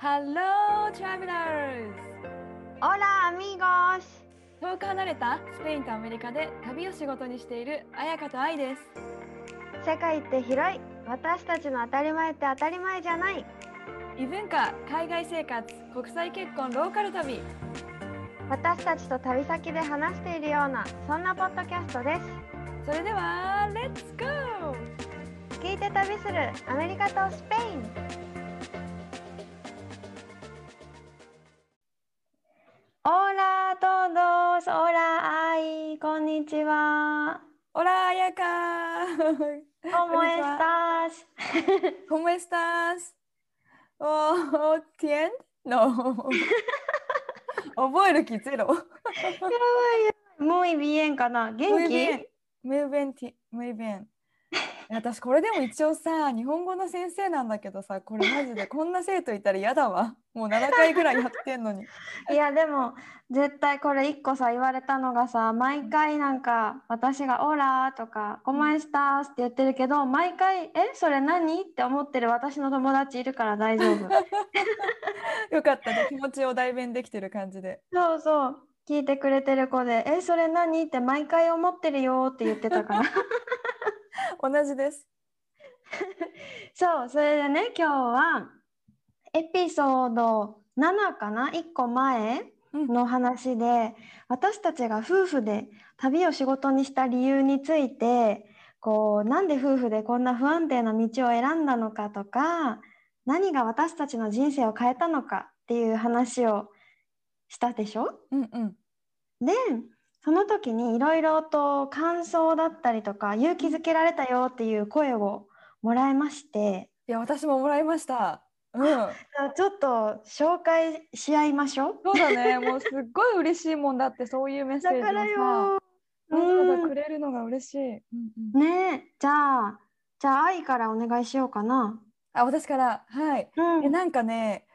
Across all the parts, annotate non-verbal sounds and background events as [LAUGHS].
Hello, travelers! Hola amigos! 遠く離れたスペインとアメリカで旅を仕事にしている彩香と愛です。世界って広い私たちの当たり前って当たり前じゃない異文化、海外生活、国際結婚、ローカル旅。私たちと旅先で話しているようなそんなポッドキャストですそれでは、レッツゴー聞いて旅するアメリカとスペインオーラトドスオーラアイこんにちは。オラやかコモエスたスおもエスタスおおティエンノ覚える気ゼロやばいやばいムイビエンかな元気ムイビエンムイビエン私これでも一応さ日本語の先生なんだけどさこれマジでこんな生徒いたら嫌だわ。[LAUGHS] もう7回ぐらいやってんのに。[LAUGHS] いやでも絶対これ一個さ言われたのがさ毎回なんか私が「オラ」とか「コマエスタース」って言ってるけど毎回「えそれ何?」って思ってる私の友達いるから大丈夫。[LAUGHS] よかったね。気持ちを代弁できてる感じで。そうそう。聞いてくれてる子で「えそれ何?」って毎回思ってるよって言ってたから [LAUGHS] 同じです。[LAUGHS] そうそれでね今日はエピソード7かな？1個前の話で、私たちが夫婦で旅を仕事にした理由についてこうなんで夫婦でこんな不安定な道を選んだのかとか何が私たちの人生を変えたのかっていう話をしたでしょ？うんうん。でその時にいろいろと感想だったりとか勇気づけられたよっていう声をもらいまして。いや私ももらいました。うん。ちょっと紹介し合いましょう。そうだね。[LAUGHS] もうすっごい嬉しいもんだってそういうメッセージをだからさよ。わざわうんざくれるのが嬉しい、うん。うん。ねえ、じゃあ、じゃあ愛からお願いしようかな。あ私から？はい。うん。えなんかね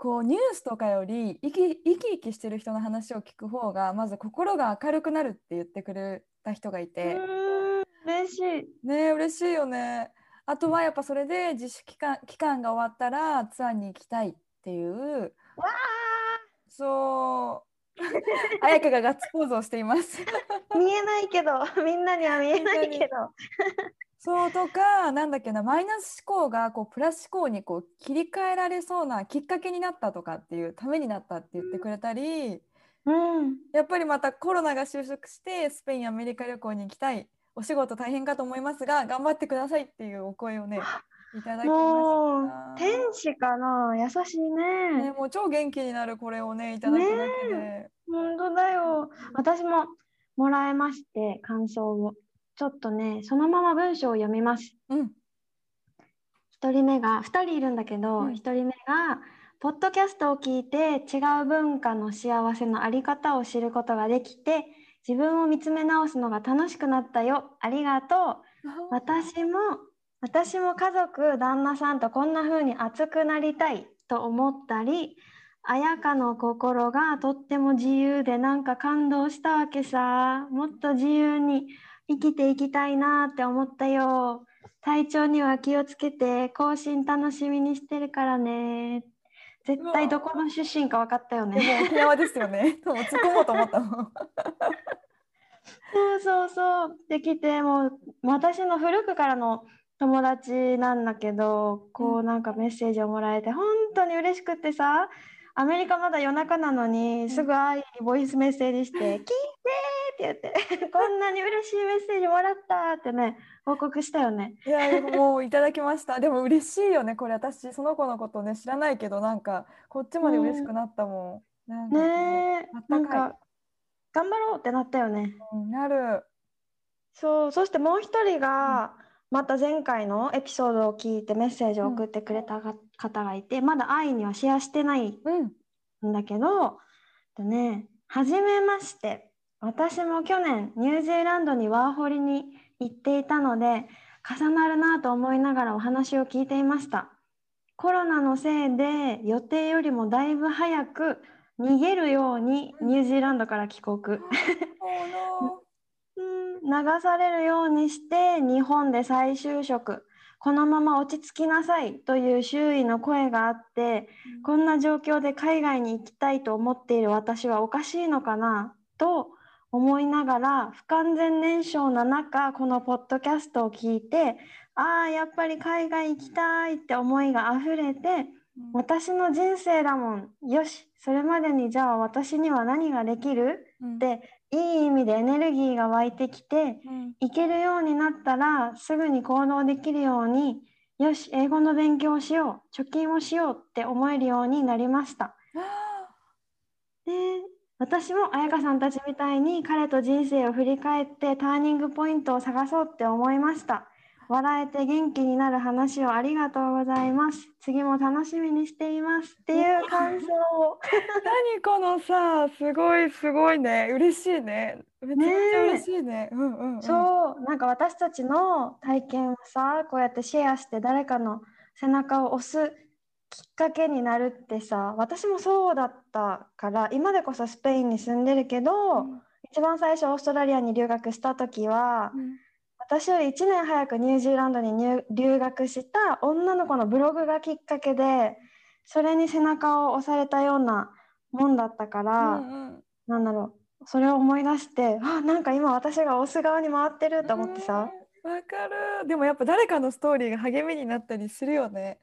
こうニュースとかより生き生き生きしてる人の話を聞く方がまず心が明るくなるって言ってくれた人がいて、うん嬉しい。ねえ嬉しいよね。あとはやっぱそれで自粛期間期間が終わったらツアーに行きたいっていう。わそう。彩香がガッツポーズをしています。あ、[LAUGHS] 見えないけど、みんなには見えないけど。そうとかなんだっけなマイナス思考がこうプラス思考にこう切り替えられそうなきっかけになったとかっていうためになったって言ってくれたり、うん。やっぱりまたコロナが収束してスペインアメリカ旅行に行きたいお仕事大変かと思いますが頑張ってくださいっていうお声をねいただきまもうした天使かな、優しいね、ね。もう超元気になるこれをねいただくだけで、本当だよ。私ももらいまして、感想を。ちょっとね、そのまま文章を読みます。うん。一人目が2人いるんだけど、うん。一人目がポッドキャストを聞いて違う文化の幸せのあり方を知ることができて自分を見つめ直すのが楽しくなったよ。ありがとう。私も私も家族旦那さんとこんな風に熱くなりたい。と思ったり綾香の心がとっても自由でなんか感動したわけさ。もっと自由に生きていきたいなって思ったよ。体調には気をつけて更新楽しみにしてるからね。絶対どこの出身か分かったよでねも沖縄ですよね。多分突っ込もうと思ったもんそうそうそう。できてもう私の古くからの友達なんだけどこうなんかメッセージをもらえて本当に嬉しくってさアメリカまだ夜中なのにすぐ愛にボイスメッセージして「[LAUGHS] 聞いて!」って言って「[LAUGHS] こんなに嬉しいメッセージもらった!」ってね報告したよね。いやもういただきましたでも嬉しいよねこれ私その子のことね知らないけどなんかこっちまで嬉しくなったもん、なんねなんか頑張ろうってなったよね。うんなるそうそしてもう一人がまた前回のエピソードを聞いてメッセージを送ってくれたが方がいて、まだ愛にはシェアしてないうん。んだけど、でね、はじめまして。私も去年ニュージーランドにワーホリに行っていたので、重なるなと思いながらお話を聞いていました。コロナのせいで予定よりもだいぶ早く逃げるようにニュージーランドから帰国。Oh no. うん [LAUGHS] 流されるようにして日本で再就職このまま落ち着きなさいという周囲の声があってこんな状況で海外に行きたいと思っている私はおかしいのかなと思いながら不完全燃焼な中このポッドキャストを聞いてああやっぱり海外行きたいって思いがあふれて私の人生だもん。よしそれまでにじゃあ私には何ができる？うん。でいい意味でエネルギーが湧いてきてうん。行けるようになったらすぐに行動できるようによし英語の勉強をしよう貯金をしようって思えるようになりました。で私も彩香さんたちみたいに彼と人生を振り返ってターニングポイントを探そうって思いました笑えて元気になる話をありがとうございます。次も楽しみにしています。っていう感想を。[LAUGHS] 何このさすごいすごいね。嬉しいね。めちゃめちゃ嬉しいね。うんうんうん。そう。なんか私たちの体験をさこうやってシェアして誰かの背中を押すきっかけになるってさ私もそうだったから今でこそスペインに住んでるけど、うん。一番最初オーストラリアに留学した時は、うん私より1年早くニュージーランドに入留学した女の子のブログがきっかけでそれに背中を押されたようなもんだったから、うんうんなんだろうそれを思い出してあなんか今私が押す側に回ってると思ってさ、うんわかる。でもやっぱ誰かのストーリーが励みになったりするよね。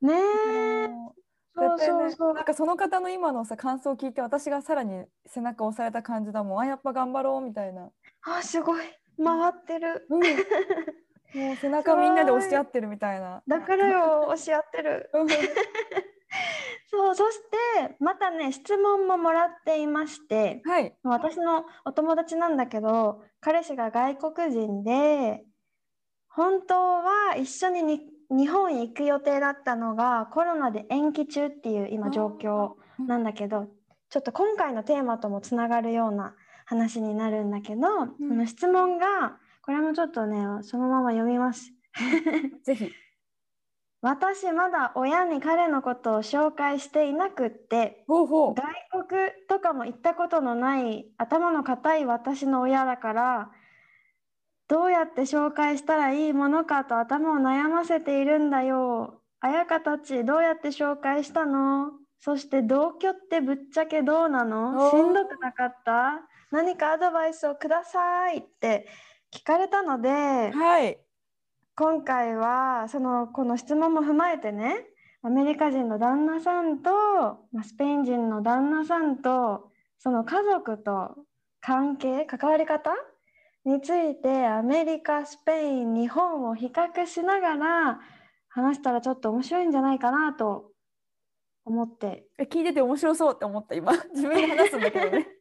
ねえ。うん。そうそうそう。なんかその方の今のさ感想を聞いて私がさらに背中を押された感じだもん。あやっぱ頑張ろうみたいな、あすごい回ってる。うん、もう背中みんなで押し合ってるみたいな。だからよ押し合ってる。うん。そうそしてまたね質問ももらっていましてはい。私のお友達なんだけど彼氏が外国人で本当は一緒にに日本へ行く予定だったのがコロナで延期中っていう今状況なんだけどちょっと今回のテーマともつながるような話になるんだけど、んその質問がこれもちょっとねそのまま読みます。[LAUGHS] ぜひ私まだ親に彼のことを紹介していなくって外国とかも行ったことのない頭の固い私の親だからどうやって紹介したらいいものかと頭を悩ませているんだよ。綾香たちどうやって紹介したの？そして同居ってぶっちゃけどうなの？しんどくなかった？何かアドバイスをくださいって聞かれたのではい。今回はそのこの質問も踏まえてねアメリカ人の旦那さんと、まあ、スペイン人の旦那さんとその家族と関係関わり方についてアメリカスペイン日本を比較しながら話したらちょっと面白いんじゃないかなと思って。え聞いてて面白そうって思った今。[LAUGHS] 自分で話すんだけどね。[LAUGHS]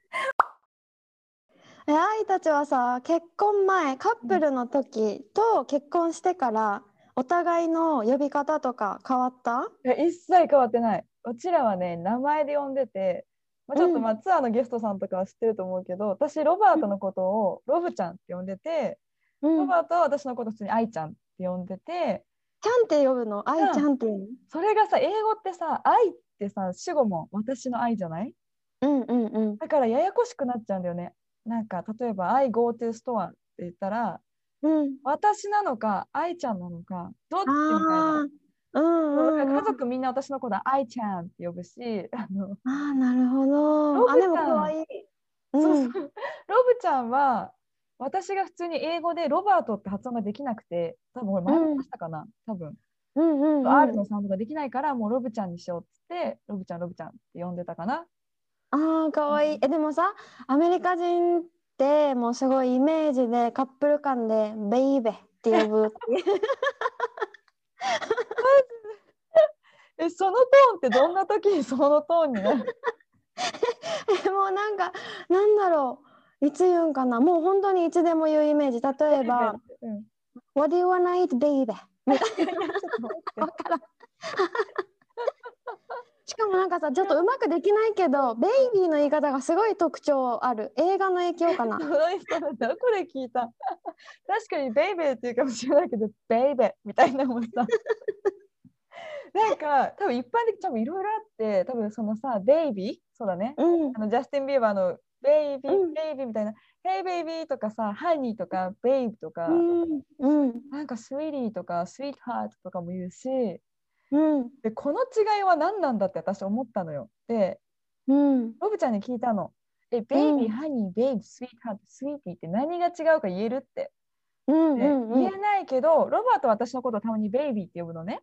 え愛たちはさ結婚前カップルの時と結婚してからお互いの呼び方とか変わった？いや一切変わってない。うちらはね名前で呼んでて、まあ、ちょっとうん。まあ、ツアーのゲストさんとかは知ってると思うけど私ロバートのことをロブちゃんって呼んでて、うん。ロバートは私のこと普通に愛ちゃんって呼んでてちゃんって呼ぶの？愛ちゃんっていうの？それがさ英語ってさ愛ってさ主語も私の愛じゃない？うんうんうん。だからややこしくなっちゃうんだよね。なんか例えば「I go to store」って言ったらうん。私なのか愛ちゃんなのかどっちみたいうんうんうん。家族みんな私のことは愛ちゃんって呼ぶしあのあーなるほど。あでもちゃん。可愛い。そうそう。うんロブちゃんは私が普通に英語でロバートって発音ができなくて多分これ前も話したかな、多分、うんうんうん。R のサウンドができないからもうロブちゃんにしようっつってロブちゃんロブちゃんって呼んでたかな。あーかわいい。えでもさアメリカ人ってもうすごいイメージでカップル間で「ベイベ」って呼ぶ。っていうえそのトーンってどんな時にそのトーンになる？[LAUGHS] えもうなんかなんだろういつ言うんかな？もう本当にいつでも言うイメージ例えばうん「What do you wanna eat, baby? わからん。しかもなんかさ、ちょっとうまくできないけど、ベイビーの言い方がすごい特徴ある。映画の影響かな？[LAUGHS] どこで聞いた？確かにベイベーっていうかもしれないけどベイベーみたいなもんさ [LAUGHS] なんか多分一般的多分いろいろあって多分そのさベイビーそうだねうんあ。のジャスティン・ビーバーのベイビー、うんベイビーみたいな、Hey baby とかさ、 honey とか、 babe とか、うん。うん。なんか sweetie とか、 sweetheart とかも言うし、うん。で、この違いは何なんだって私思ったのよ。で、うん。ロブちゃんに聞いたの。え、 baby、うん honey、babe、sweetheart、sweetie って何が違うか言えるって。うん。でうん。言えないけど、ロバートは私のことをたまに baby って呼ぶのね。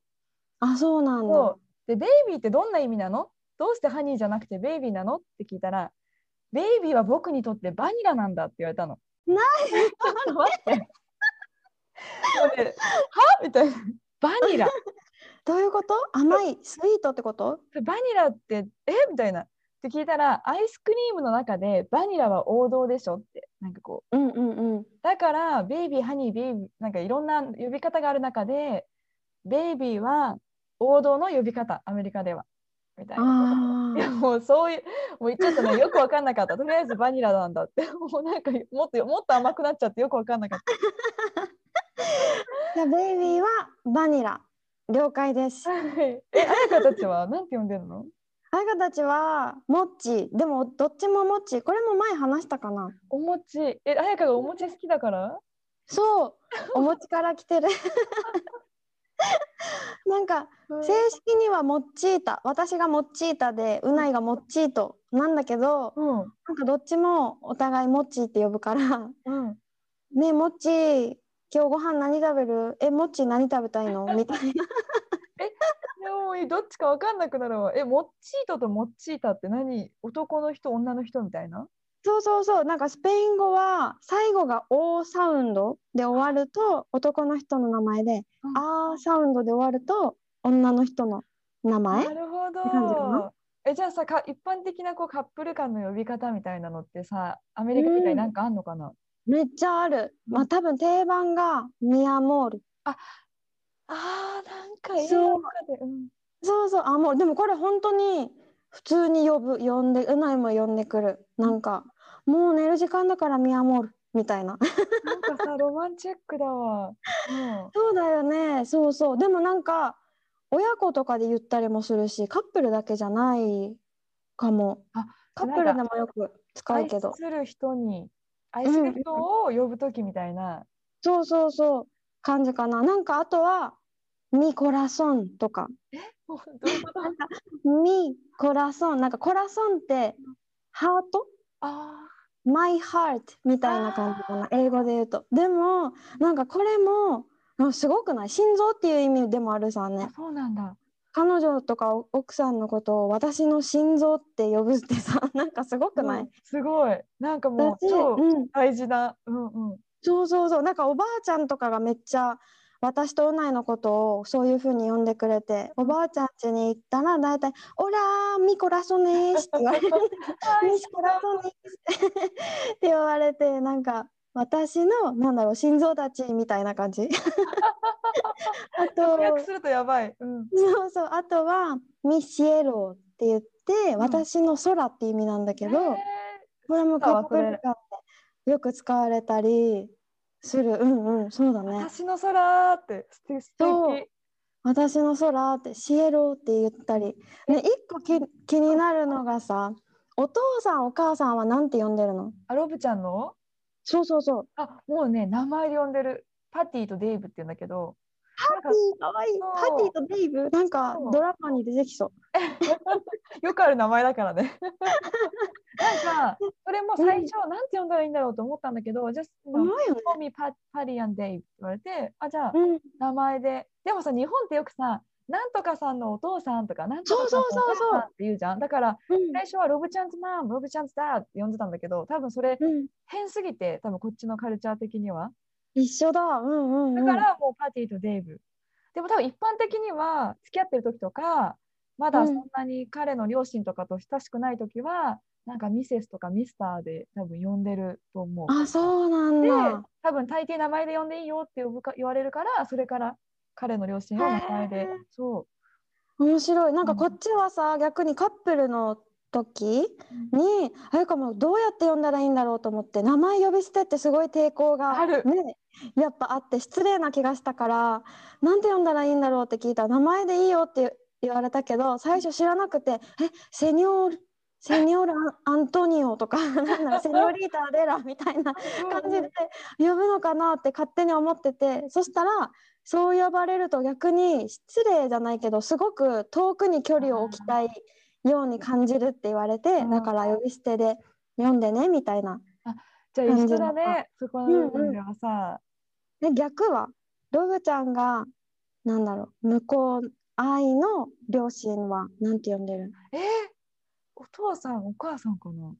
あ、そうなんだ。で、 baby ってどんな意味なの？どうして honey じゃなくて baby なの？って聞いたら、ベイビーは僕にとってバニラなんだって言われたの。な待って。は？みたいな。バニラ。[LAUGHS] どういうこと？甘い、スイートってこと？バニラって、えみたいな。って聞いたら、アイスクリームの中でバニラは王道でしょって。なんかこう。うんうんうん。だから、ベイビー、ハニー、ベイビー、なんかいろんな呼び方がある中で、ベイビーは王道の呼び方、アメリカでは。みたいな。あいやもうそういう、もうちょっとね、よくわかんなかった。とりあえずバニラなんだって。[LAUGHS] もうなんかもっともっと甘くなっちゃってよくわかんなかった。じゃあベイビーはバニラ。了解です。はいえ、あやかたちはなんて呼んでるの？[LAUGHS] あやかたちはモッチ。でもどっちもモッチ。これも前話したかな。お餅。え、あやかがお餅好きだから？そう。お餅から来てる。なんか正式にはモッチータ。私がモッチータで、うないがモッチートなんだけど、うん。なんかどっちもお互いモッチーって呼ぶから、うん。ねえモッチー、今日ご飯何食べる？え、モッチー何食べたいの？[LAUGHS] みたいな。でもどっちかわかんなくなるわ。え、モッチートとモッチータって何？男の人、女の人みたいな？そうそうそう。なんかスペイン語は最後が O サウンドで終わると男の人の名前で、うんサウンドで終わると女の人の名前？なるほど。え、じゃあさ、か一般的なこうカップル間の呼び方みたいなのってさ、アメリカみたいになんかあんのかな、めっちゃある。まあ多分定番がミアモール。ああー、なんか映そう画とかで。うんそうそう、あ、もうでもこれ本当に普通に呼ぶ、呼んで、うないも呼んでくる。なんか、もう寝る時間だからミアモールみたいな。なんかさ、ロマンチックだわ。うんそうだよね。そうそう。でもなんか、親子とかで言ったりもするし、カップルだけじゃないかも。あカップルでもよく使うけど愛。する人に、愛する人を呼ぶときみたいな。そうそうそう。感じかな。なんかあとは、ミコラソンとか。もう [LAUGHS] どういうこと？ミコラソン。なんかコラソンって、ハート？あ ?My heart みたいな感じかな。英語で言うと。でも、なんかこれも、あすごくない？心臓っていう意味でもあるさーねあ。そうなんだ。彼女とか奥さんのことを私の心臓って呼ぶってさ、[LAUGHS] なんかすごくない、うんすごい。なんかもう私超うん、大事な。うんうん。そうそうそう。なんかおばあちゃんとかがめっちゃ私とうないのことをそういうふうに呼んでくれて、おばあちゃん家に行ったら大体、オラーミコラソネースって言われる。ミコラソネース [LAUGHS] [LAUGHS] って言われて、なんか私の、なんだろう、心臓たちみたいな感じ。[LAUGHS] あと、直訳するとやばい。うん。そうそう、あとは、ミシエロって言って、ん私の空って意味なんだけど、へこれもカップそれル間でよく使われたりする。うんうん、そうだーね。私の空って素敵。素そう敵私の空って、シエロって言ったり。ね、一個き気になるのがさ、お父さんお母さんはなんて呼んでるの？あ、ロブちゃんの？そうそうそう。あ、もうね、名前で呼んでる。パティとデイブって言うんだけど。なんかかわいい。パティとデイブ？なんかドラマに出てきそう。[LAUGHS] よくある名前だからね。なんか、それも最初、なんて呼んだらいいんだろうと思ったんだけど、じゃあ、重いよね。call me パパディ and Dave って言われて、あ、じゃあ、うん。名前で。でもさ、日本ってよくさ、なんとかさんのお父さんとか、なんとかさんのお母さんって言うじゃん。だから、うん最初はロブちゃんズマン、ロブちゃんズダーって呼んでたんだけど、多分それうん。変すぎて、多分こっちのカルチャー的には。一緒だ。うんうんうん。だからもうパティとデイブ。でも多分一般的には付き合ってる時とか、まだそんなに彼の両親とかと親しくない時は、なんかミセスとかミスターで多分呼んでると思う。あ、そうなんでだ。多分大抵名前で呼んでいいよって呼ぶか言われるからそれから彼の両親を名前で。そ面白い。なんかうん。こっちはさ、逆にカップルの時に、あれかもどうやって呼んだらいいんだろうと思って、名前呼び捨てってすごい抵抗がある。ね、やっぱあって失礼な気がしたから、なんて呼んだらいいんだろうって聞いたら、名前でいいよって言われたけど、最初知らなくて、え、セニョール、セニョールアントニオとか、[LAUGHS] なんだろう、[LAUGHS] セニョリータ・アデラみたいなう感じで呼ぶのかなって勝手に思っててそしたらそう呼ばれると逆に失礼じゃないけどすごく遠くに距離を置きたいように感じるって言われてうん。だから呼び捨てで読んでねみたいな。じゃあ一緒だねそこの部うんうん分ではさ、で逆はロブちゃんがなんだろう向こう愛の両親はなんて呼んでる？えーお父さんお母さんかな？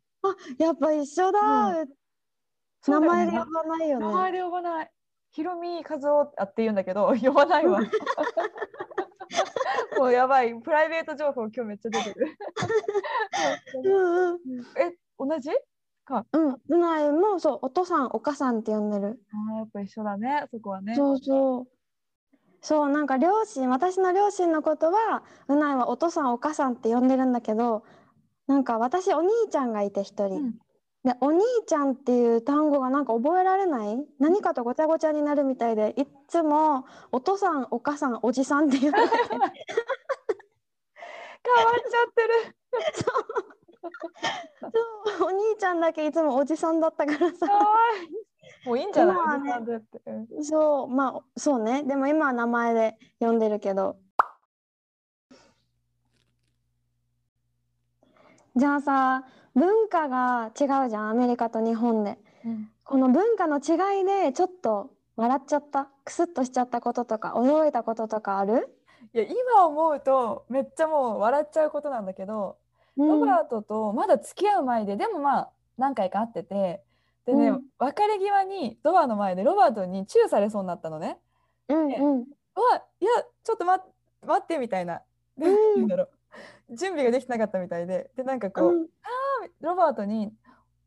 やっぱ一緒だ、そうだよね。名前で呼ばないよね。名前で呼ばない。ひろみ和夫あって言うんだけど [LAUGHS] 呼ばないわ。[LAUGHS] もうやばい。プライベート情報今日めっちゃ出てる。[LAUGHS] うんうん。え同じ？うん、うない。もそうお父さんお母さんって呼んでる。あーやっぱ一緒だねそこはね。そうそう。そうなんか両親私の両親のことはうないはお父さんお母さんって呼んでるんだけどなんか私お兄ちゃんがいて一人、うん。でお兄ちゃんっていう単語がなんか覚えられない？何かとごちゃごちゃになるみたいでいっつもお父さんお母さんおじさんって言われて。[LAUGHS] 変わっちゃってる。そうお兄ちゃんだけいつもおじさんだったからさ。もういいんじゃない？ねおじさんでってうんそうまあそうね。でも今は名前で呼んでるけど。じゃあさ文化が違うじゃんアメリカと日本で。うんこの文化の違いでちょっと笑っちゃったクスッとしちゃったこととか驚いたこととかある、いや今思うとめっちゃもう笑っちゃうことなんだけど、うんロバートとまだ付き合う前ででもまあ何回か会っててでね、うん。別れ際にドアの前でロバートにチューされそうになったのね。うんうん。うわいやちょっと待っ待ってみたいな。で、うんだろう。準備ができてなかったみたいで。でなんかこう、うん。ロバートに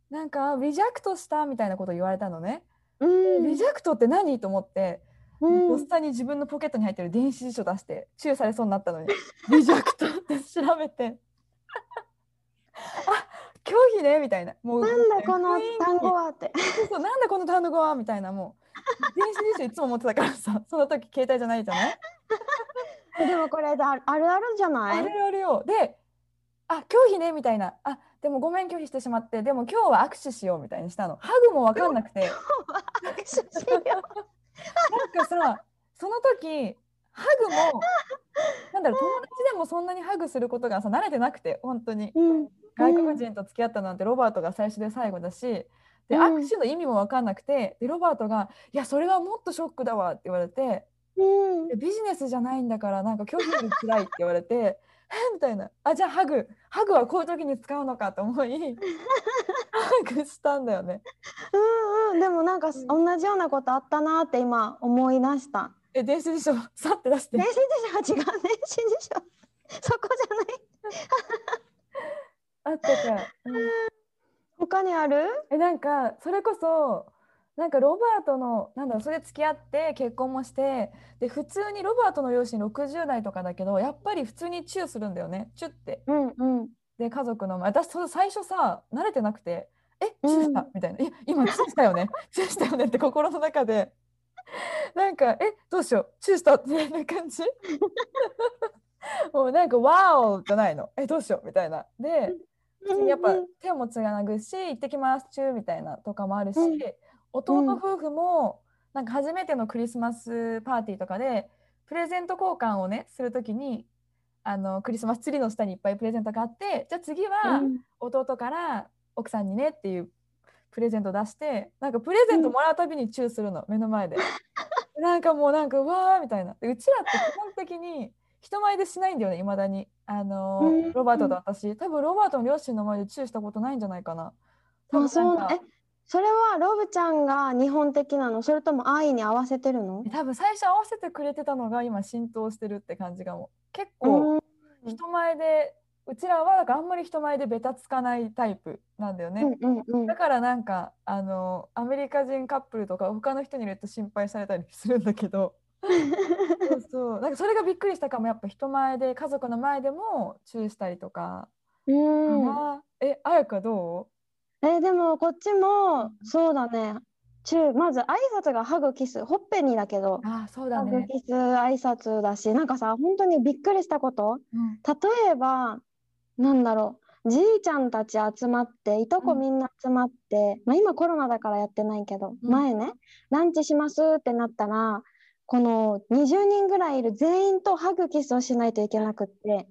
なんかリジェクトしたみたいなこと言われたのね。うん。リジェクトって何？と思って、うん。とっさに自分のポケットに入ってる電子辞書出してチューされそうになったのに。リジェクトって調べて。あ拒否ねみたいな。もうなんだこの単語はって。[LAUGHS] そうそうなんだこの単語はみたいなもう電子辞書いつも持ってたからさ。その時携帯じゃないじゃない？[LAUGHS] でもこれだあるあるじゃない？あれあるよ。であ拒否ねみたいな。あでもごめん拒否してしまってでも今日は握手しようみたいにしたの。ハグも分かんなくて。[LAUGHS] なんかさその時ハグもなんだろう友達でもそんなにハグすることがさ慣れてなくて本当に。うん。外国人と付き合ったなんてロバートが最初で最後だしでうん。握手の意味も分かんなくてでロバートが「いやそれはもっとショックだわ」って言われてうん。でビジネスじゃないんだからなんか拒否より辛いって言われて [LAUGHS] え？みたいな。あじゃあハグ。ハグはこういう時に使うのかと思いハグしたんだよね。うんうん。でもなんかうん。同じようなことあったなって今思い出した。え電子辞書さって出して。電子辞書は違う。電子辞書。そこじゃない。[LAUGHS] あったか、うん。他にある？えなんかそれこそなんかロバートのなんだろうそれで付き合って結婚もしてで普通にロバートの両親60代とかだけどやっぱり普通にチューするんだよね。チュって。うんうん。で家族の前。私その最初さ慣れてなくて「えチューした?うん。みたいな「え今チューしたよね。チューしたよね」って心の中でなんか「えどうしよう。チューした?」っていう感じ。もうなんか「ワオ!」じゃないの「えどうしよう?」みたいな。でやっぱうん手もつなぐし「行ってきます。チュー」みたいなとかもあるし、うん。弟夫婦もなんか初めてのクリスマスパーティーとかでプレゼント交換をねするときにあのクリスマスツリーの下にいっぱいプレゼントがあってじゃあ次はうん。弟から奥さんにねっていうプレゼントを出してなんかプレゼントもらうたびにチューするの。目の前でなんかもうなんかうわーみたいな。でうちらって基本的に人前でしないんだよねいまだに。あのーうん。ロバートと私。多分ロバートの両親の前でチューしたことないんじゃないかな。多あそうえそれはロブちゃんが日本的なの？それとも愛に合わせてるの？多分最初合わせてくれてたのが今浸透してるって感じかも。結構うん。人前でうちらはなんかあんまり人前でベタつかないタイプなんだよね。うんだからなんかあのアメリカ人カップルとか他の人にいると心配されたりするんだけど。そうそう。なんかそれがびっくりしたかもやっぱ人前で家族の前でもチューしたりとか、うん。えあやかどえでもこっちもそうだね。中まず挨拶がハグキスほっぺにだけど。うあーそうだハグね、キス挨拶だしなんかさ本当にびっくりしたこと。うん。例えばなんだろう。じいちゃんたち集まっていとこうんみんな集まって、まあ、今コロナだからやってないけど、うん。前ねランチしますってなったらこの20人ぐらいいる全員とハグキスをしないといけなくって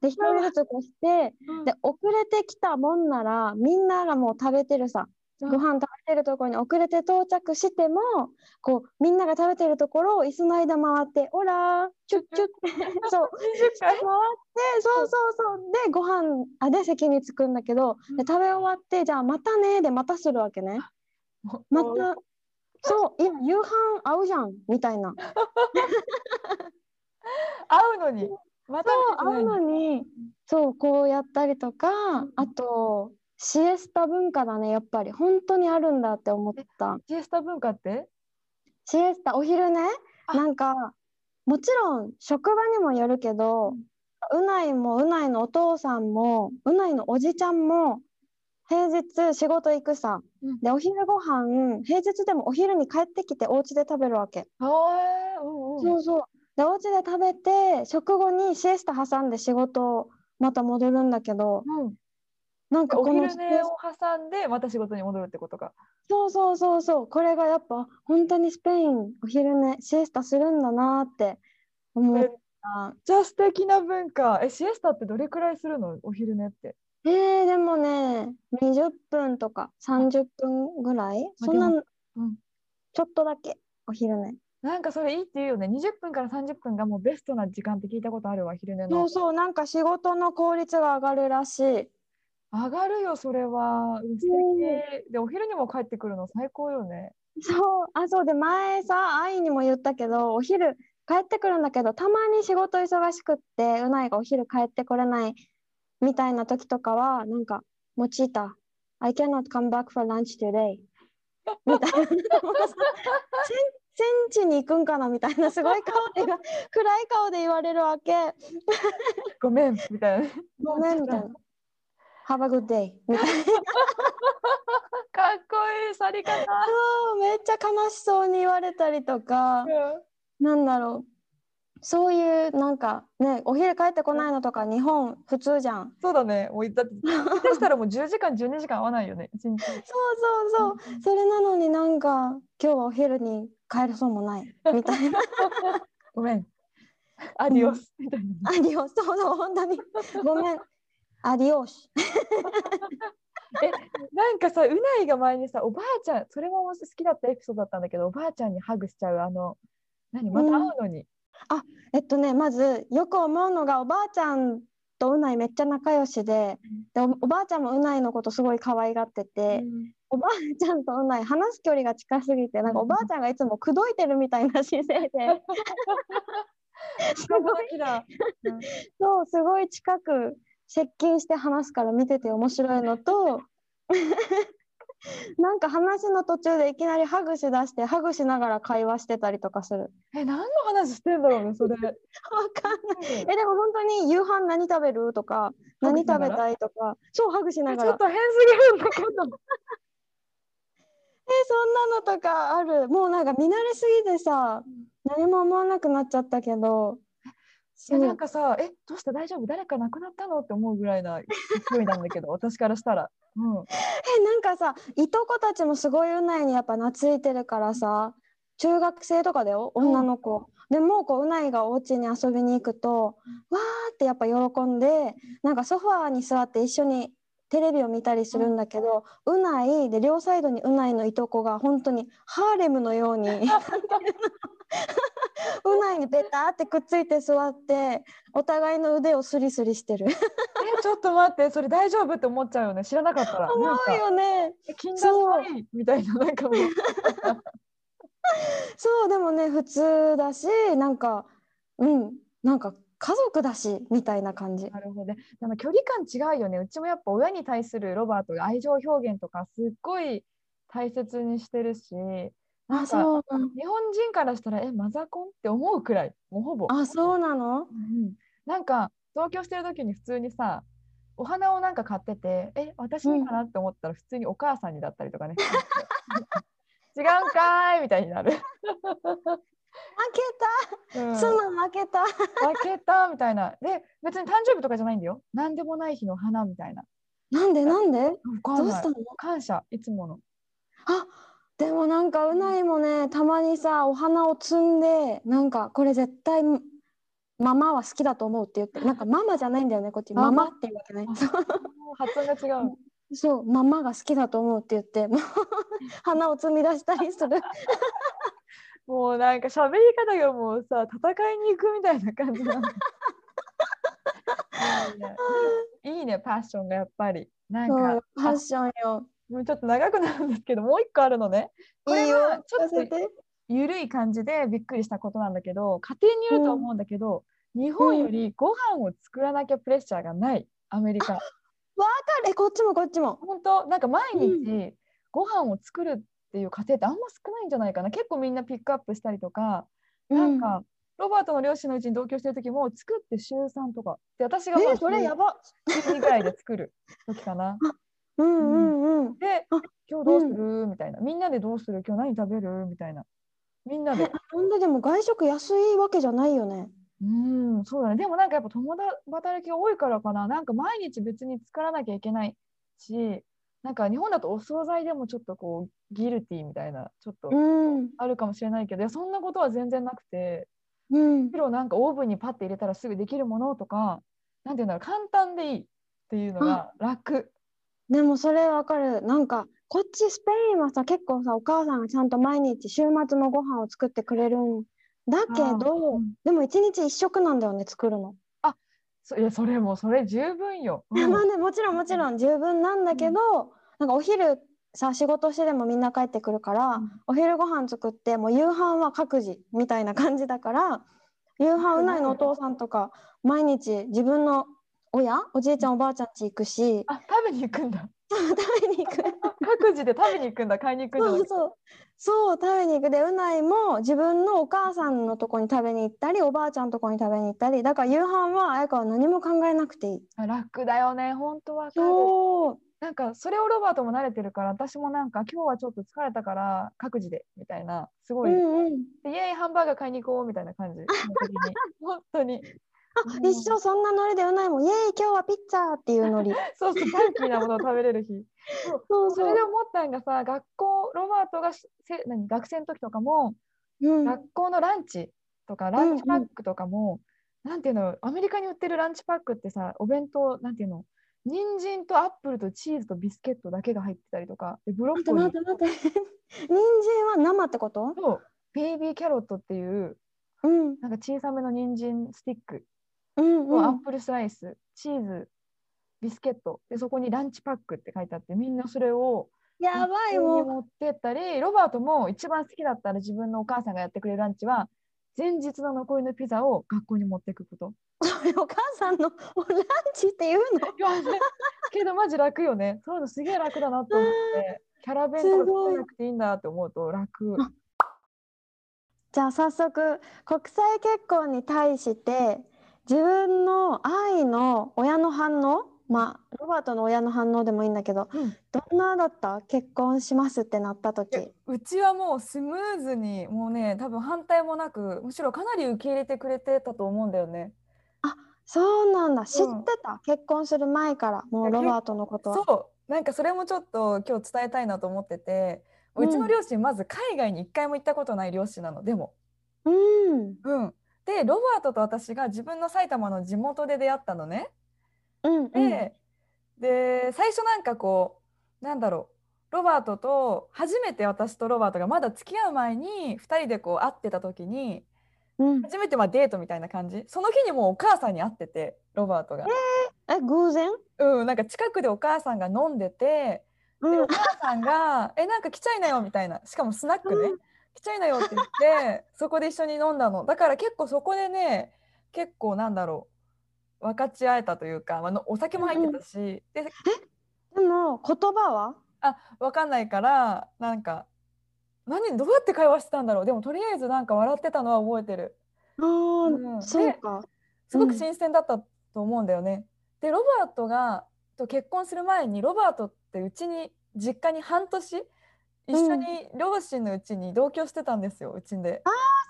で1人ずつこうしてうん。で遅れてきたもんならみんながもう食べてるさうんご飯食べてるところに遅れて到着してもこうみんなが食べてるところを椅子の間回って「オラーチュッチュッ」そう。20 [LAUGHS] 回回ってそうそうそう。でご飯あで席に着くんだけどで食べ終わってじゃあまたねでまたするわけね。またそう今夕飯合うじゃんみたいな。会うのに。またそう合うのに。そうこうやったりとかん。あとシエスタ文化だねやっぱり。本当にあるんだって思った。シエスタ文化って？シエスタお昼ねあ。なんかもちろん職場にもよるけど、うないもうないのお父さんもうないのおじちゃんも平日仕事行くさ、うん。でお昼ご飯平日でもお昼に帰ってきてお家で食べるわけ、はーうんうん。そうそう。でお家で食べて食後にシエスタ挟んで仕事また戻るんだけどうんなんかおこのシエ昼寝をス挟んでまた仕事に戻るってことか。そうそうそうそうこれがやっぱ本当にスペインお昼寝シエスタするんだなって思った。じゃあ素敵な文化。え、シエスタってどれくらいするの？お昼寝って。えー、でもね20分とか30分ぐらい？そんなうんちょっとだけお昼寝なんかそれいいって言うよね。20分から30分がもうベストな時間って聞いたことあるわ、昼寝そのう。そうなんか仕事の効率が上がるらしい上がるよ、それは。うん素敵。で、お昼にも帰ってくるの最高よね。そうあそうで前さ愛にも言ったけどお昼帰ってくるんだけどたまに仕事忙しくってうないがお昼帰ってこれないみたいな時とかはなんか「もちた I cannot come back for lunch today」みたいな [LAUGHS] 戦地に行くんかなみたいなすごい顔で暗い顔で言われるわけごめん、みたいな。ごめんみたいな。Have a good day みたいな。かっこいい、去り方。そうめっちゃ悲しそうに言われたりとか、なんだろう。そういうなんかね、お昼帰ってこないのとか日本普通じゃん。そうだね。もうだって、[LAUGHS] 下手したらもう10時間、12時間合わないよね。一日。そうそうそう。それなのになんか今日はお昼に帰るそうもないみたいな。[LAUGHS] ごめん。アディオス。みたいな。アディオス、そうそう、本当に。ごめん。アディオス。[LAUGHS] え、なんかさ、うないが前にさ、おばあちゃん、それも好きだったエピソードだったんだけど、おばあちゃんにハグしちゃう、あの、何、また会うのに。えっとね、まずよく思うのがおばあちゃんとうないめっちゃ仲良しで、でおおばあちゃんもうないのことすごい可愛がってて、うん。おばあちゃんとうない話す距離が近すぎてなんかおばあちゃんがいつも口説いてるみたいな姿勢で。すごいそうすごい近く接近して話すから見てて面白いのと [LAUGHS] なんか話の途中でいきなりハグしだしてハグしながら会話してたりとかする。え、何の話してんだろうね、それ。[LAUGHS] わかんない。えでも本当に夕飯何食べる？とか何食べたい？とかそうハグしながらちょっと変すぎるんだけど。[LAUGHS] えそんなのとかあるもうなんか見慣れすぎてさ何も思わなくなっちゃったけどいやなんかさ、え、どうした？大丈夫？誰か亡くなったの？って思うぐらいな勢いなんだけど、[LAUGHS] 私からしたら。うん。えなんかさいとこたちもすごいうないにやっぱ懐いてるからさ中学生とかだよ女の子、でもこううないがお家に遊びに行くと、わーってやっぱ喜んでなんかソファーに座って一緒にテレビを見たりするんだけど、うないで両サイドにうないのいとこが本当にハーレムのように [LAUGHS] うないにベタってくっついて座ってお互いの腕をスリスリしてる。え、ちょっと待って、それ大丈夫って思っちゃうよね。知らなかったら。思うよね。みたいな、なんかもう。そう [LAUGHS] でもね普通だしなんかうんなんか家族だしみたいな感じ。なるほど。でも距離感違うよね。うちもやっぱ親に対するロバートが愛情表現とかすっごい大切にしてるし、あそう日本人からしたらえマザコンって思うくらい、もうほぼ。あそうなの？うんなんか同居してる時に普通にさお花をなんか買っててえ私にかなって思ったら普通にお母さんにだったりとかね。違うんかーいみたいになる、負けうん。たその負けた。負けたみたいな。で別に誕生日とかじゃないんだよ。何でもない日の花みたいな。なんでなんで？どうしたの？感謝いつもの。あでもなんかうないもねたまにさお花を摘んでなんかこれ絶対ママは好きだと思うって言ってなんかママじゃないんだよねこっち。ママっていうわけね。あ発音が違う。そうママが好きだと思うって言って [LAUGHS] 花を摘み出したりする。もうなんか喋り方がもうさ戦いに行くみたいな感じなの。[LAUGHS] いいね。いいねパッションがやっぱり。なんかファッションよもうちょっと長くなるんですけどもう一個あるのね。これはちょっとゆるい感じでびっくりしたことなんだけど家庭によると思うんだけど、日本よりご飯を作らなきゃプレッシャーがない。アメリカ。えこっちもこっちも。本当？なんか毎日うご飯を作るっていう家庭ってあんま少ないんじゃないかな。結構みんなピックアップしたりとかうん。なんか、ロバートの両親のうちに同居してる時も作って週3とか。で私がそれやば。週2ぐらいで作る時かな [LAUGHS] うんうんうん。であ今日どうする、みたいな。みんなでどうする？今日何食べる？みたいな。みんなで。なんででも外食安いわけじゃないよね。うんそうだね。でもなんかやっぱ共働きが多いからかな。なんか毎日別に作らなきゃいけないしなんか日本だとお惣菜でもちょっとこうギルティみたいなちょっとうん。あるかもしれないけど、いやそんなことは全然なくて。うん。むしろなんかオーブンにパッて入れたらすぐできるものとかなんていうんだろう。簡単でいいっていうのが楽でもそれわかる。なんかこっちスペインはさ結構さお母さんがちゃんと毎日週末のご飯を作ってくれるんだけどうん。でも一日一食なんだよね作るの。そいやそれもそれ十分よ、うん。いやまあねもちろんもちろん十分なんだけど、なんかお昼さ仕事してでもみんな帰ってくるから、うん。お昼ご飯作ってもう夕飯は各自みたいな感じだから夕飯うないのお父さんとか毎日自分の親おじいちゃんおばあちゃん家行くし。あ食べに行くんだ。食べに行く。[LAUGHS] 各自で食べに行くんだ買いに行くんじゃなくてそうそう。そう食べに行く。でうないも自分のお母さんのとこに食べに行ったりおばあちゃんのとこに食べに行ったりだから夕飯は綾香は何も考えなくていい。あ楽だよね。本当わかる。そう。なんかそれをロバートも慣れてるから私もなんか今日はちょっと疲れたから各自でみたいな。すごい、うんうん、でイエーイハンバーガー買いに行こうみたいな感じ。[LAUGHS] 本当に。あ一緒そんなノリでうないもん。イエーイ今日はピッツァーっていうノリ。[LAUGHS] そうそうファンキーなものを食べれる日。そうそうそれで思ったんがさ学校ロバートがせ何学生の時とかもうん、学校のランチとかランチパックとかも、なんていうのアメリカに売ってるランチパックってさお弁当なんていうの人参とアップルとチーズとビスケットだけが入ってたりとかでブロッ待ってコリー。待って待って。[LAUGHS] 人参は生ってこと？とベイビーキャロットっていううん。なんか小さめの人参スティックうんうアップルスライス、チーズビスケットでそこにランチパックって書いてあってみんなそれをやばいもう。持ってったりロバートも一番好きだったら自分のお母さんがやってくれるランチは前日の残りのピザを学校に持っていくこと。[LAUGHS] それお母さんのランチっていうの？けどマジ楽よね。そういうのすげえ楽だなと思ってキャラ弁とか作らなくていいんだって思うと楽。じゃあ早速国際結婚に対して自分の愛の親の反応？まあロバートの親の反応でもいいんだけどうん。どんなだった？結婚しますってなった時。えうちはもうスムーズにもうね多分反対もなくむしろかなり受け入れてくれてたと思うんだよね。そうなんだ。知ってた、結婚する前からもいうやロバートのことは。そう。なんかそれもちょっと今日伝えたいなと思っててうちの両親まず海外に一回も行ったことない両親なのでも。うん。うん、でロバートと私が自分の埼玉の地元で出会ったのね。うんうん。で,、で最初なんかこうなんだろうロバートと初めて私とロバートがまだ付き合う前に2人でこう会ってた時にうん。初めてまあデートみたいな感じ。その日にもうお母さんに会っててロバートが。え偶然？うん、なんか近くでお母さんが飲んでてでうん。お母さんが「えなんか来ちゃいなよ」みたいな。しかもスナックね。う「来ちゃいなよ」って言って [LAUGHS] そこで一緒に飲んだの。だから結構そこでね結構なんだろう分かち合えたというか、まあの、お酒も入ってたし、ででも言葉は？あ分かんないからなんか何どうやって会話してたんだろう。でもとりあえずなんか笑ってたのは覚えてる。あー、うん。そうか。すごく新鮮だったと思うんだよね。でロバートがと結婚する前にロバートってうちに実家に半年一緒に両親のうちに同居してたんですようちで。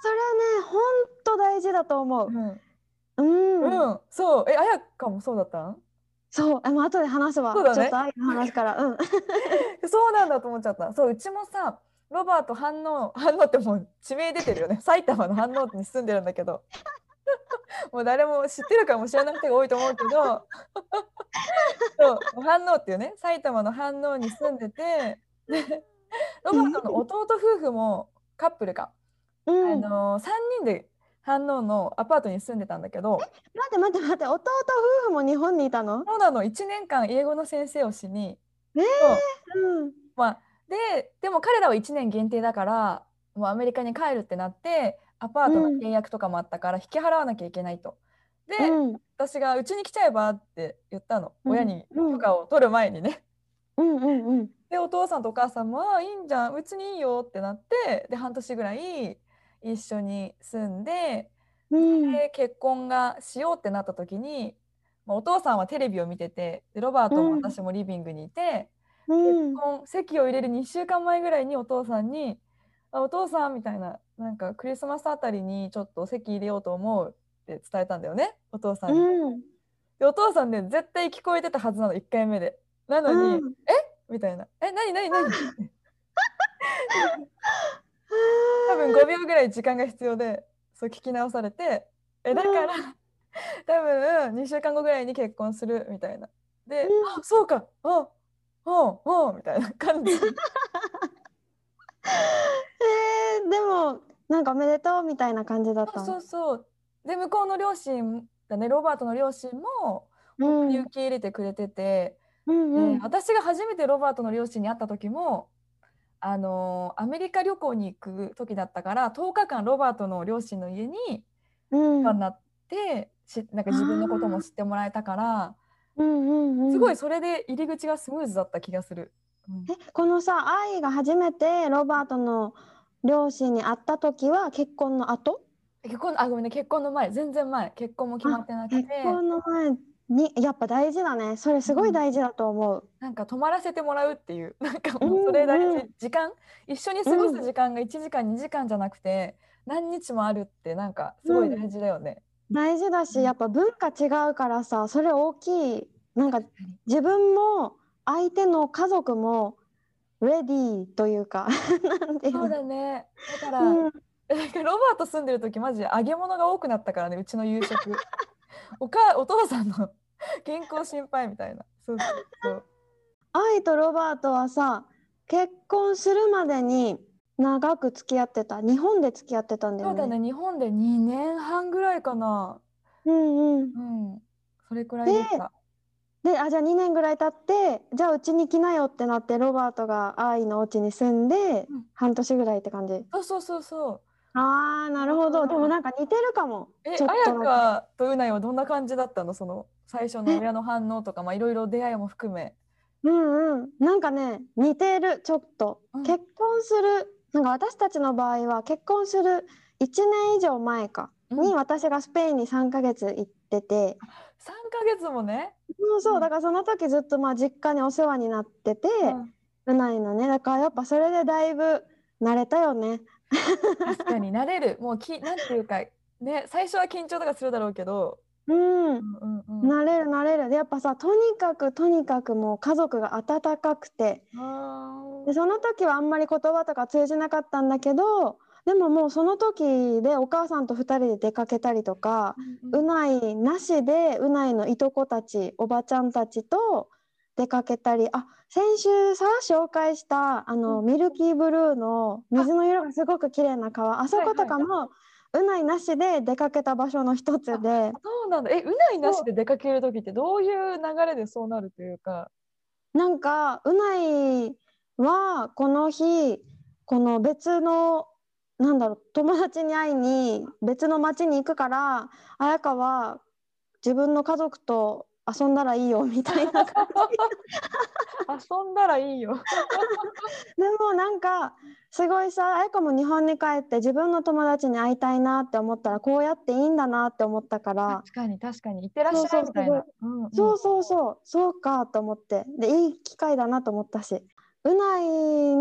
それね、本当大事だと思うう。ん、うん。うん、そうえあやかもそうだったん？そう、あ、もう後で話すわ。そうだねちょっと愛の話から。うん。[LAUGHS] そうなんだと思っちゃった。そううちもさロバート反応 [LAUGHS] 反応ってもう地名出てるよね埼玉の反応に住んでるんだけど [LAUGHS] もう誰も知ってるかもしれない人が多いと思うけどそう反応っていうね埼玉の反応に住んでてで [LAUGHS] ロバートの弟夫婦もカップルか、うん、あの3人で反応のアパートに住んでたんだけど待って待って待って、弟夫婦も日本にいたの？そうなの1年間英語の先生をしにえそううん。まあ、ででも彼らは1年限定だからもうアメリカに帰るってなってアパートの契約とかもあったから引き払わなきゃいけないと。で、うん。私が「うちに来ちゃえば?」って言ったの、うん親にうん許可を取る前にね。うんうんうん。でお父さんとお母さんも「ああいいんじゃんうちにいいよ」ってなってで半年ぐらい一緒に住んでうん。で結婚がしようってなった時に、まあ、お父さんはテレビを見ててでロバートもうん私もリビングにいて。うん結。婚籍を入れる2週間前ぐらいにお父さんに「あお父さん」みたいななんかクリスマスあたりにちょっと籍入れようと思うって伝えたんだよねお父さんに。うん。でお父さんね絶対聞こえてたはずなの1回目で。なのに「うんみたいな「え何何何?」[LAUGHS] 多分5秒ぐらい時間が必要でそう聞き直されて「えだから [LAUGHS] 多分2週間後ぐらいに結婚する」みたいな。で「うんあそうかあああみたいな感じ。[LAUGHS] えー、でもなんかおめでとうみたいな感じだったそうの。そう。で向こうの両親だねロバートの両親もうん受け入れてくれてて、うんでうん。私が初めてロバートの両親に会った時も、あのーアメリカ旅行に行く時だったから10日間ロバートの両親の家にうん。なってしなんか自分のことも知ってもらえたからうんうんうん。すごいそれで入り口がスムーズだった気がする。うん。えこのさ愛が初めてロバートの両親に会った時は結婚の後？結婚あごめんね結婚の前。全然前。結婚も決まってなくて。結婚の前にやっぱ大事だね。それすごい大事だと思う。なんか泊まらせてもらうっていう。[LAUGHS] なんかうんもうそれ大うん。事時間？一緒に過ごうんす時間が1時間2時間じゃなくて何日もあるってなんかすごい大事だよね。大事だうん。しやっぱ文化違うからさそれ大きいなんか自分も相手の家族もレディーというか [LAUGHS] なんていうの。そうだね。だから、うん。なんかロバート住んでる時マジ揚げ物が多くなったからねうちの夕食。[LAUGHS] おかお父さんの [LAUGHS] 健康心配みたいな。そうそうそう。愛とロバートはさ結婚するまでに長く付き合ってた日本で付き合ってたんだよね。そうだね日本で2年半ぐらいかな。うんうん、うん。それくらいでした。であじゃあ2年ぐらい経ってじゃあうちに来なよってなってロバートが愛のお家に住んで、うん半年ぐらいって感じ。そうそうそうそう。あーなるほうん。どでもなんか似てるかも。え、ちょっと綾香とうないはどんな感じだったの？その最初の親の反応とか、まあいろいろ出会いも含め。うんうん、なんかね似てるちょっと、うん。結婚する。なんか私たちの場合は結婚する1年以上前かうん。に私がスペインに3ヶ月行ってて、3ヶ月もね。そうそう。うん。だからその時ずっとまあ実家にお世話になってて、うないのね。だからやっぱそれでだいぶ慣れたよね。確かに慣れる。もうきなんていうかね最初は緊張とかするだろうけど。うんうんうんうん。慣れる慣れるでやっぱさとにかくとにかくもう家族が温かくてあでその時はあんまり言葉とか通じなかったんだけどでももうその時でお母さんと2人で出かけたりとかーうないなしでうないのいとこたちおばちゃんたちと出かけたりあ先週さ紹介したあの、うミルキーブルーの水の色がすごく綺麗な川あそことかも、うないなしで出かけた場所の一つでそうなんだ。え、うないなしで出かける時ってどういう流れでそうなるというか。なんかうないはこの日この別のなんだろう友達に会いに別の町に行くから綾香は自分の家族と遊んだらいいよみたいな感じ。遊んだらいいよ。[LAUGHS] でもなんかすごいさ彩香も日本に帰って自分の友達に会いたいなって思ったらこうやっていいんだなって思ったから。確かに確かに。いってらっしゃいみたいな。そうそうそう。そうかと思って。でいい機会だなと思ったし。うない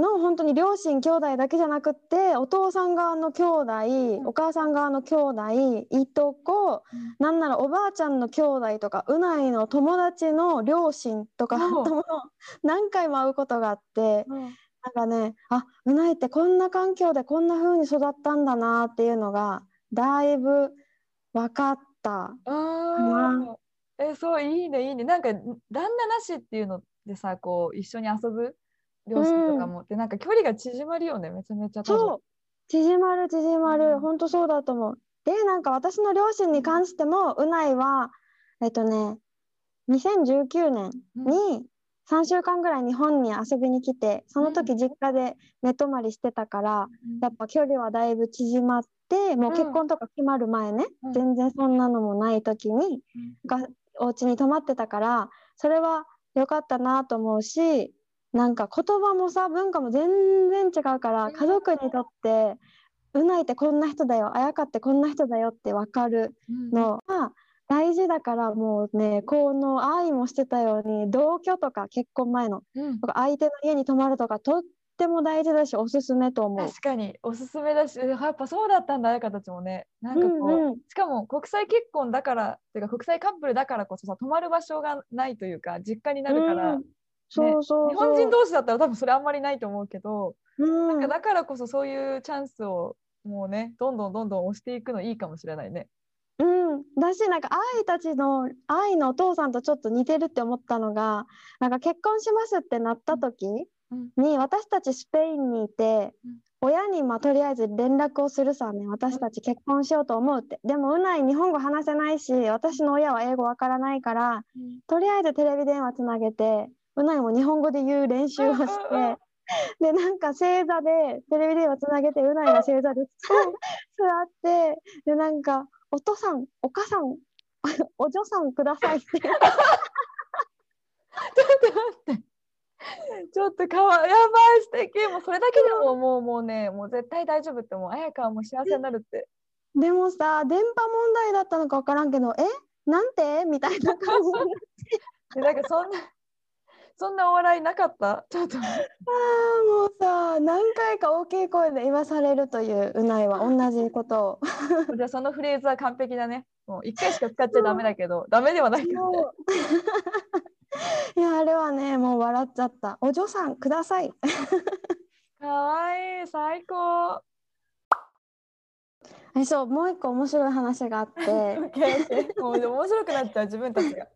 に両親兄弟だけじゃなくってお父さん側の兄弟、お母さん側の兄弟いとこ、うん。なんならおばあちゃんの兄弟とかうないの友達の両親とか [LAUGHS] 何回も会うことがあってうん。なんかねあうないってこんな環境でこんな風に育ったんだなっていうのがだいぶ分かった。あー。えそういいねいいね。なんか旦那なしっていうのでさこう一緒に遊ぶ両親とかも、でなんか距離が縮まるよねめちゃめちゃそう。縮まる縮まる、うん。本当そうだと思う。でなんか私の両親に関してもうないはえっとね2019年に3週間ぐらい日本に遊びに来てその時実家で寝泊まりしてたから、やっぱ距離はだいぶ縮まってもう結婚とか決まる前ね、うん。全然そんなのもない時にうん。がお家に泊まってたからそれは良かったなと思うしなんか言葉もさ文化も全然違うからうん。家族にとってうないってこんな人だよあやかってこんな人だよって分かるうん。のが大事だからもうねこの愛もしてたように同居とか結婚前のうん。とか相手の家に泊まるとかとっても大事だしおすすめと思う。確かにおすすめだしやっぱそうだったんだ彩香たちもね。なんかこう、うんうん。しかも国際結婚だからっていうか国際カップルだからこそさ泊まる場所がないというか実家になるから、うんそうそうそう。日本人同士だったら多分それあんまりないと思うけど、うん。なんかだからこそそういうチャンスをもうねどんどんどんどん押していくのいいかもしれないね。うん、だしなんか愛たちの愛のお父さんとちょっと似てるって思ったのがなんか結婚しますってなった時うん。に私たちスペインにいてうん。親にまあとりあえず連絡をするさね私たち結婚しようと思うって。でもうない日本語話せないし私の親は英語わからないからとりあえずテレビ電話つなげてうないも日本語で言う練習をしてでなんか正座でテレビ電話つなげてうないが正座で [LAUGHS] 座ってでなんか「お父さんお母さん [LAUGHS] お嬢さんください」[LAUGHS] って。ちょっとかわやばい素敵。もうそれだけでももうもうねもう絶対大丈夫ってもう彩香はもう幸せになるって。でもさ電波問題だったのか分からんけど「え？なんて?」みたいな感じででなんかそんなそんなお笑いなかった？[LAUGHS] ちょっとあーもうさ何回か大きい声で言わされるといううないは同じことを。[LAUGHS] じゃあそのフレーズは完璧だね。もう一回しか使っちゃダメだけど [LAUGHS] ダメではないけどね。いやあれはねもう笑っちゃった。お嬢さんください。かわいい最高。えそうもう一個面白い話があって面白くなっちゃう自分たちが。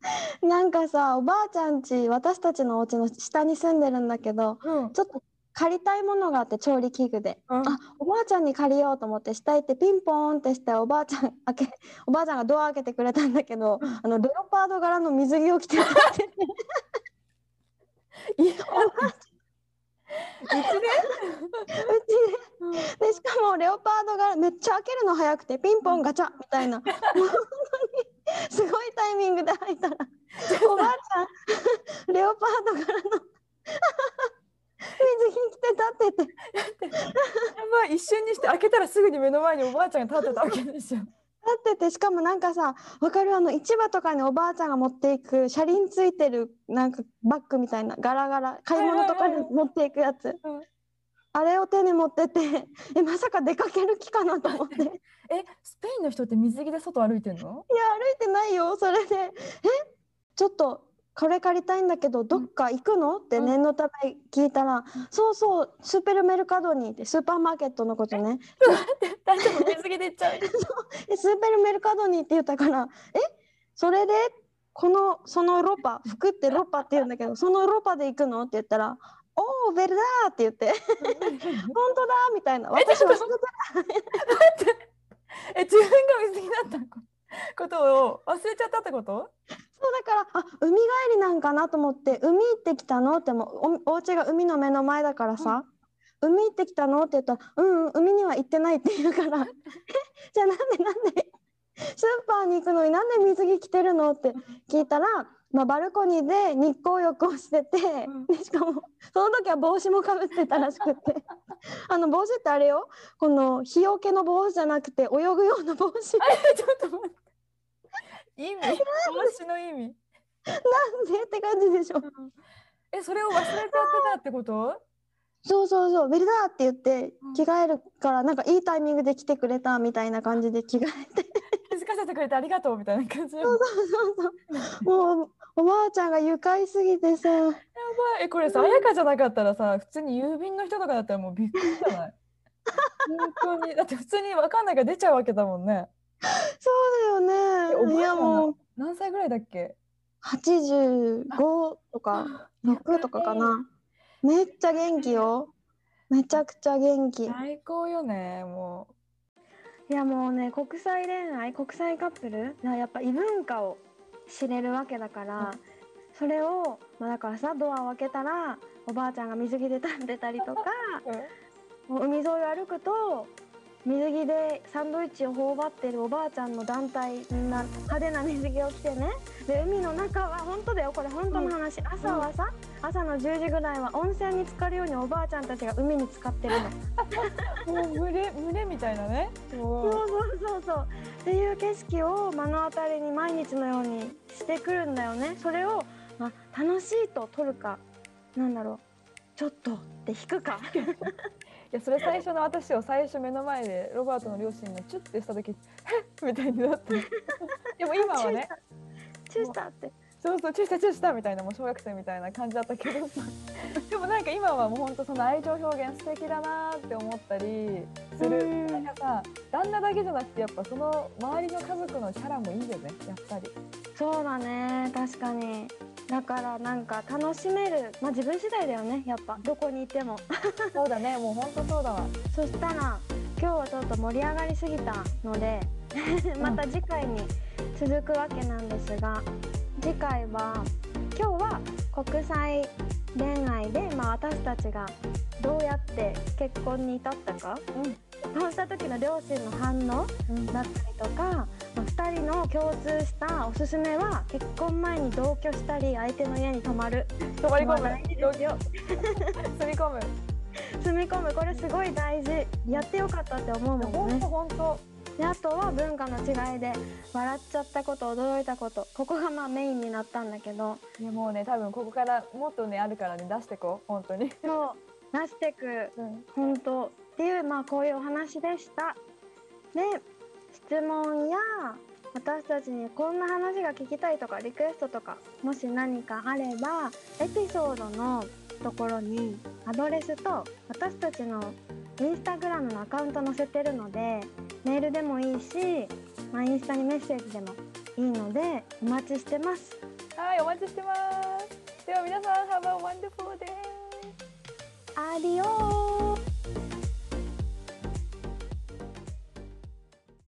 [LAUGHS] なんかさおばあちゃんち私たちのお家の下に住んでるんだけどうん。ちょっと借りたいものがあって調理器具で、うん。あおばあちゃんに借りようと思って下行ってピンポーンってしておばあちゃん開けおばあちゃんがドア開けてくれたんだけど、あのレオパード柄の水着を着てて [LAUGHS] いや [LAUGHS] うちででしかもレオパード柄めっちゃ開けるの早くてピンポンガチャみたいな [LAUGHS] すごいタイミングで開いたら [LAUGHS] おばあちゃん [LAUGHS] レオパード柄の水着着て立ってて。やばい一瞬にして開けたらすぐに目の前におばあちゃんが立ってたわけですよ。立っててしかもなんかさわかるあの市場とかにおばあちゃんが持っていく車輪ついてるなんかバッグみたいなガラガラ買い物とかに持っていくやつ、うんあれを手に持ってて [LAUGHS] えまさか出かける気かなと思って。い [LAUGHS] やえスペインの人って水着で外歩いてんの？歩いてないよ。それでえ？ちょっとこれ借りたいんだけどどっか行くの、ってうん。念のため聞いたら、そうそうスーペルメルカドにってスーパーマーケットのことね。大丈夫？水着で行っちゃう？[LAUGHS] えスーペルメルカドにって言ったからえ？それでこのそのロパ服ってロパって言うんだけどそのロパで行くの？って言ったら「おおベルダー」って言って「[LAUGHS] 本当だ」みたいな。私はその [LAUGHS] え自分が水着だったこと？を忘れちゃったってこと？そうだからあ海帰りなんかなと思って海行ってきたの？ってもうおお家が海の目の前だからさ、海行ってきたの?」って言ったら「うんうん海には行ってない」って言うから「えじゃあなんでなんで？[LAUGHS] スーパーに行くのになんで水着着てるの?」って聞いたら、まあ、バルコニーで日光浴をしてて、うん。でしかもその時は帽子もかぶってたらしくて。[LAUGHS] あの帽子ってあれよ。この日よけの帽子じゃなくて泳ぐような帽子。[LAUGHS] ちょっと待って。意味？帽子の意味？なんで？って感じでしょ。え、それを忘れちゃってたってこと？そうそうそう、ベルダーって言ってうん着替えるから、なんかいいタイミングで来てくれたみたいな感じで着替えて。気づかせてくれてありがとうみたいな感じ。やそうそうそう。もうおばあちゃんが愉快すぎてさ、ばい。え、これさ、彩香じゃなかったらさ、普通に郵便の人とかだったらもうびっくりじゃない？本当に。だって普通に分かんないから出ちゃうわけだもんね。そうだよね。いやもう何歳ぐらいだっけ？85とか6とかかな。めっちゃ元気よ。めちゃくちゃ元気。い最高よね、もやもうね、国際恋愛、国際カップル、なやっぱ異文化を知れるわけだから、それを、まあだからさ、ドアを開けたら、おばあちゃんが水着で立ってたりとか、う。もう海沿いを歩くと水着でサンドイッチを頬張ってるおばあちゃんの団体みんな派手な水着を着てねで海の中は本当だよこれ本当の話、朝はさ朝の10時ぐらいは温泉に浸かるようにおばあちゃんたちが海に浸かってるの。もう群れ、群れみたいなね。もそうそうそうそう。っていう景色を目の当たりに毎日のようにしてくるんだよね。それを、まあ、楽しいと取るかなんだろうちょっとって引くか。[LAUGHS] いやそれ最初の私を最初目の前でロバートの両親がチュッてした時「えっ!」みたいになって。[LAUGHS] でも今はね。チューしたってそうそうチュッしたチュッしたみたいなもう小学生みたいな感じだったけど。さ [LAUGHS] でもなんか今はもうほんとその愛情表現素敵だなって思ったりする。うん。なんかさ旦那だけじゃなくてやっぱその周りの家族のキャラもいいよねやっぱり。そうだね確かに。だからなんか楽しめる。まあ自分次第だよねやっぱ。どこにいても。[LAUGHS] そうだねもうほんとそうだわ。そしたら今日はちょっと盛り上がりすぎたので [LAUGHS] また次回に続くわけなんですが次回は今日は国際恋愛で、まあ、私たちがどうやって結婚に至ったかそうした時の両親の反応うん。だったりとか、まあ、2人の共通したおすすめは結婚前に同居したり相手の家に泊まる泊まり込まあ大事ですよ。[LAUGHS] む住み込む。[LAUGHS] 住み込む。これすごい大事。やってよかったって思うもんね。ほんとほんとであとは文化の違いで笑っちゃったこと驚いたこと。ここがまあメインになったんだけど。いやもうね多分ここからもっとねあるからね出してこう。本当に、そう出してく。うん、本当。っていうまあこういうお話でした。で質問や私たちにこんな話が聞きたいとかリクエストとかもし何かあればエピソードのところにアドレスと私たちのインスタグラムのアカウント載せてるのでメールでもいいし、まあ、インスタにメッセージでもいいのでお待ちしてます。はいお待ちしてます。では皆さん Have a wonderful day アディオー